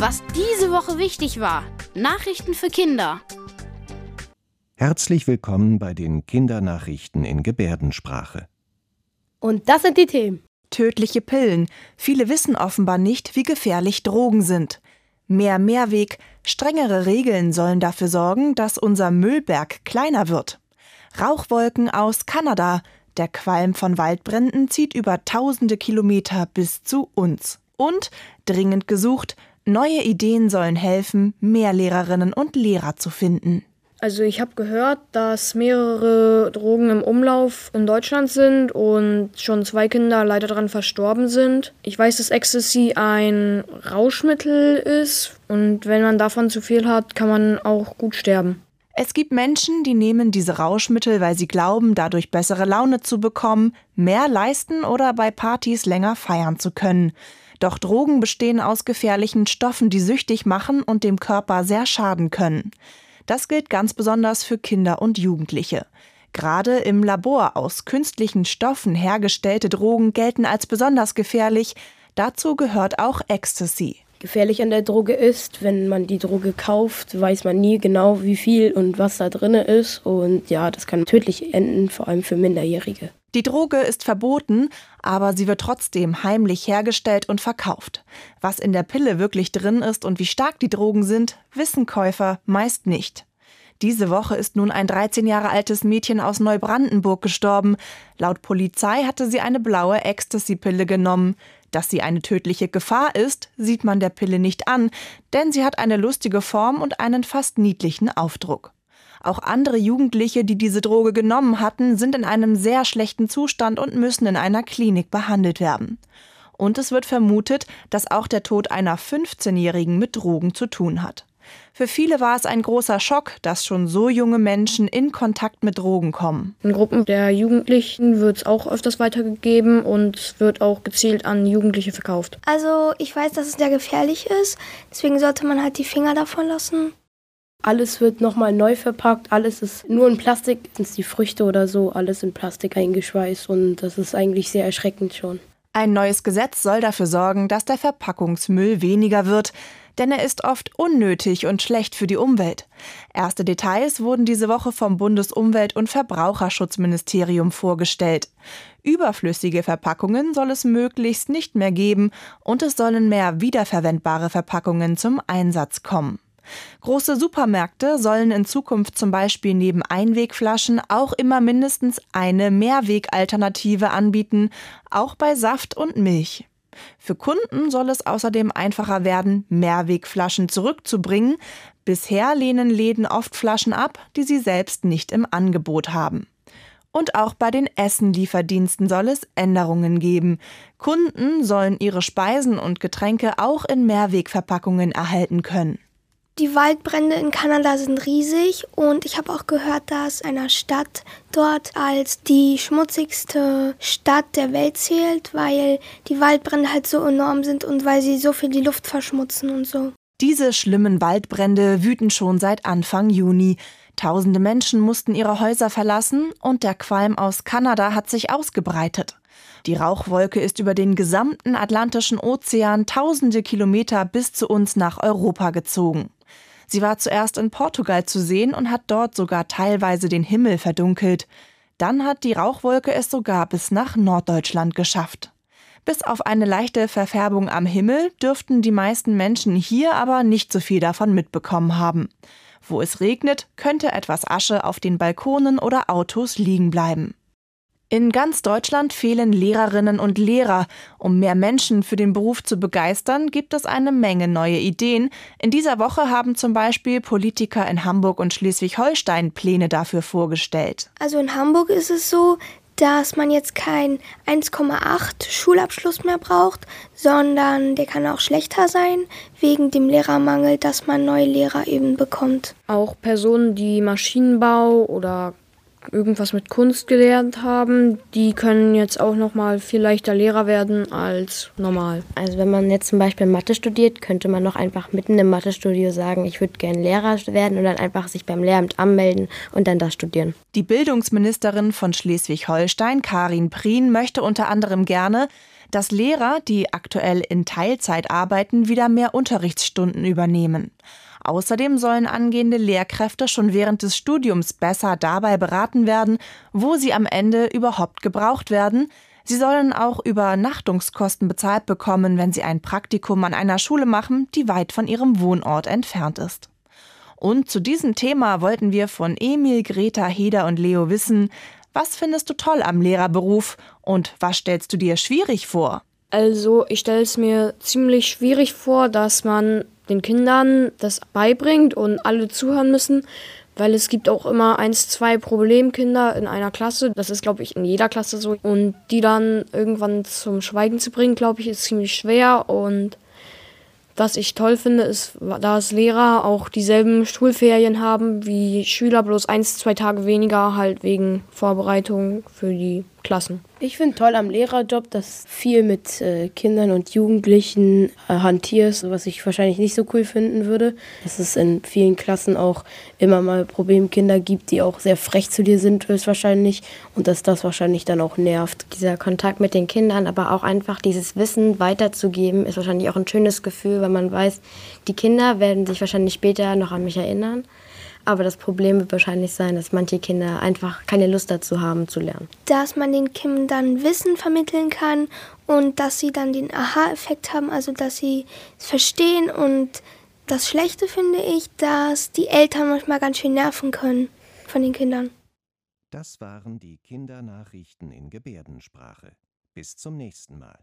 Was diese Woche wichtig war. Nachrichten für Kinder. Herzlich willkommen bei den Kindernachrichten in Gebärdensprache. Und das sind die Themen. Tödliche Pillen. Viele wissen offenbar nicht, wie gefährlich Drogen sind. Mehr Mehrweg, strengere Regeln sollen dafür sorgen, dass unser Müllberg kleiner wird. Rauchwolken aus Kanada. Der Qualm von Waldbränden zieht über tausende Kilometer bis zu uns. Und, dringend gesucht, neue Ideen sollen helfen, mehr Lehrerinnen und Lehrer zu finden. Also ich habe gehört, dass mehrere Drogen im Umlauf in Deutschland sind und schon zwei Kinder leider daran verstorben sind. Ich weiß, dass Ecstasy ein Rauschmittel ist und wenn man davon zu viel hat, kann man auch gut sterben. Es gibt Menschen, die nehmen diese Rauschmittel, weil sie glauben, dadurch bessere Laune zu bekommen, mehr leisten oder bei Partys länger feiern zu können. Doch Drogen bestehen aus gefährlichen Stoffen, die süchtig machen und dem Körper sehr schaden können. Das gilt ganz besonders für Kinder und Jugendliche. Gerade im Labor aus künstlichen Stoffen hergestellte Drogen gelten als besonders gefährlich. Dazu gehört auch Ecstasy. Gefährlich an der Droge ist, wenn man die Droge kauft, weiß man nie genau, wie viel und was da drin ist. Und ja, das kann tödlich enden, vor allem für Minderjährige. Die Droge ist verboten, aber sie wird trotzdem heimlich hergestellt und verkauft. Was in der Pille wirklich drin ist und wie stark die Drogen sind, wissen Käufer meist nicht. Diese Woche ist nun ein 13 Jahre altes Mädchen aus Neubrandenburg gestorben. Laut Polizei hatte sie eine blaue Ecstasy-Pille genommen. Dass sie eine tödliche Gefahr ist, sieht man der Pille nicht an, denn sie hat eine lustige Form und einen fast niedlichen Aufdruck. Auch andere Jugendliche, die diese Droge genommen hatten, sind in einem sehr schlechten Zustand und müssen in einer Klinik behandelt werden. Und es wird vermutet, dass auch der Tod einer 15-Jährigen mit Drogen zu tun hat. Für viele war es ein großer Schock, dass schon so junge Menschen in Kontakt mit Drogen kommen. In Gruppen der Jugendlichen wird es auch öfters weitergegeben und wird auch gezielt an Jugendliche verkauft. Also ich weiß, dass es sehr gefährlich ist, deswegen sollte man halt die Finger davon lassen. Alles wird nochmal neu verpackt, alles ist nur in Plastik, sind die Früchte oder so, alles in Plastik eingeschweißt und das ist eigentlich sehr erschreckend schon. Ein neues Gesetz soll dafür sorgen, dass der Verpackungsmüll weniger wird, denn er ist oft unnötig und schlecht für die Umwelt. Erste Details wurden diese Woche vom Bundesumwelt- und Verbraucherschutzministerium vorgestellt. Überflüssige Verpackungen soll es möglichst nicht mehr geben und es sollen mehr wiederverwendbare Verpackungen zum Einsatz kommen. Große Supermärkte sollen in Zukunft zum Beispiel neben Einwegflaschen auch immer mindestens eine Mehrwegalternative anbieten, auch bei Saft und Milch. Für Kunden soll es außerdem einfacher werden, Mehrwegflaschen zurückzubringen. Bisher lehnen Läden oft Flaschen ab, die sie selbst nicht im Angebot haben. Und auch bei den Essenlieferdiensten soll es Änderungen geben. Kunden sollen ihre Speisen und Getränke auch in Mehrwegverpackungen erhalten können. Die Waldbrände in Kanada sind riesig und ich habe auch gehört, dass eine Stadt dort als die schmutzigste Stadt der Welt zählt, weil die Waldbrände halt so enorm sind und weil sie so viel die Luft verschmutzen und so. Diese schlimmen Waldbrände wüten schon seit Anfang Juni. Tausende Menschen mussten ihre Häuser verlassen und der Qualm aus Kanada hat sich ausgebreitet. Die Rauchwolke ist über den gesamten Atlantischen Ozean tausende Kilometer bis zu uns nach Europa gezogen. Sie war zuerst in Portugal zu sehen und hat dort sogar teilweise den Himmel verdunkelt. Dann hat die Rauchwolke es sogar bis nach Norddeutschland geschafft. Bis auf eine leichte Verfärbung am Himmel dürften die meisten Menschen hier aber nicht so viel davon mitbekommen haben. Wo es regnet, könnte etwas Asche auf den Balkonen oder Autos liegen bleiben. In ganz Deutschland fehlen Lehrerinnen und Lehrer. Um mehr Menschen für den Beruf zu begeistern, gibt es eine Menge neue Ideen. In dieser Woche haben zum Beispiel Politiker in Hamburg und Schleswig-Holstein Pläne dafür vorgestellt. Also in Hamburg ist es so, dass man jetzt kein 1,8 Schulabschluss mehr braucht, sondern der kann auch schlechter sein, wegen dem Lehrermangel, dass man neue Lehrer eben bekommt. Auch Personen, die Maschinenbau oder irgendwas mit Kunst gelernt haben, die können jetzt auch noch mal viel leichter Lehrer werden als normal. Also wenn man jetzt zum Beispiel Mathe studiert, könnte man noch einfach mitten im Mathestudio sagen, ich würde gerne Lehrer werden und dann einfach sich beim Lehramt anmelden und dann das studieren. Die Bildungsministerin von Schleswig-Holstein, Karin Prien, möchte unter anderem gerne, dass Lehrer, die aktuell in Teilzeit arbeiten, wieder mehr Unterrichtsstunden übernehmen. Außerdem sollen angehende Lehrkräfte schon während des Studiums besser dabei beraten werden, wo sie am Ende überhaupt gebraucht werden. Sie sollen auch Übernachtungskosten bezahlt bekommen, wenn sie ein Praktikum an einer Schule machen, die weit von ihrem Wohnort entfernt ist. Und zu diesem Thema wollten wir von Emil, Greta, Heder und Leo wissen, was findest du toll am Lehrerberuf und was stellst du dir schwierig vor? Also ich stelle es mir ziemlich schwierig vor, dass man den Kindern das beibringt und alle zuhören müssen, weil es gibt auch immer eins, zwei Problemkinder in einer Klasse. Das ist, glaube ich, in jeder Klasse so. Und die dann irgendwann zum Schweigen zu bringen, glaube ich, ist ziemlich schwer. Und was ich toll finde, ist, dass Lehrer auch dieselben Schulferien haben wie Schüler, bloß eins, zwei Tage weniger, halt wegen Vorbereitung für die Klassen. Ich finde toll am Lehrerjob, dass viel mit äh, Kindern und Jugendlichen äh, hantierst, was ich wahrscheinlich nicht so cool finden würde. Dass es in vielen Klassen auch immer mal Problemkinder gibt, die auch sehr frech zu dir sind, höchstwahrscheinlich. Und dass das wahrscheinlich dann auch nervt. Dieser Kontakt mit den Kindern, aber auch einfach dieses Wissen weiterzugeben, ist wahrscheinlich auch ein schönes Gefühl, weil man weiß, die Kinder werden sich wahrscheinlich später noch an mich erinnern. Aber das Problem wird wahrscheinlich sein, dass manche Kinder einfach keine Lust dazu haben zu lernen. Dass man den Kindern Wissen vermitteln kann und dass sie dann den Aha-Effekt haben, also dass sie es verstehen. Und das Schlechte finde ich, dass die Eltern manchmal ganz schön nerven können von den Kindern. Das waren die Kindernachrichten in Gebärdensprache. Bis zum nächsten Mal.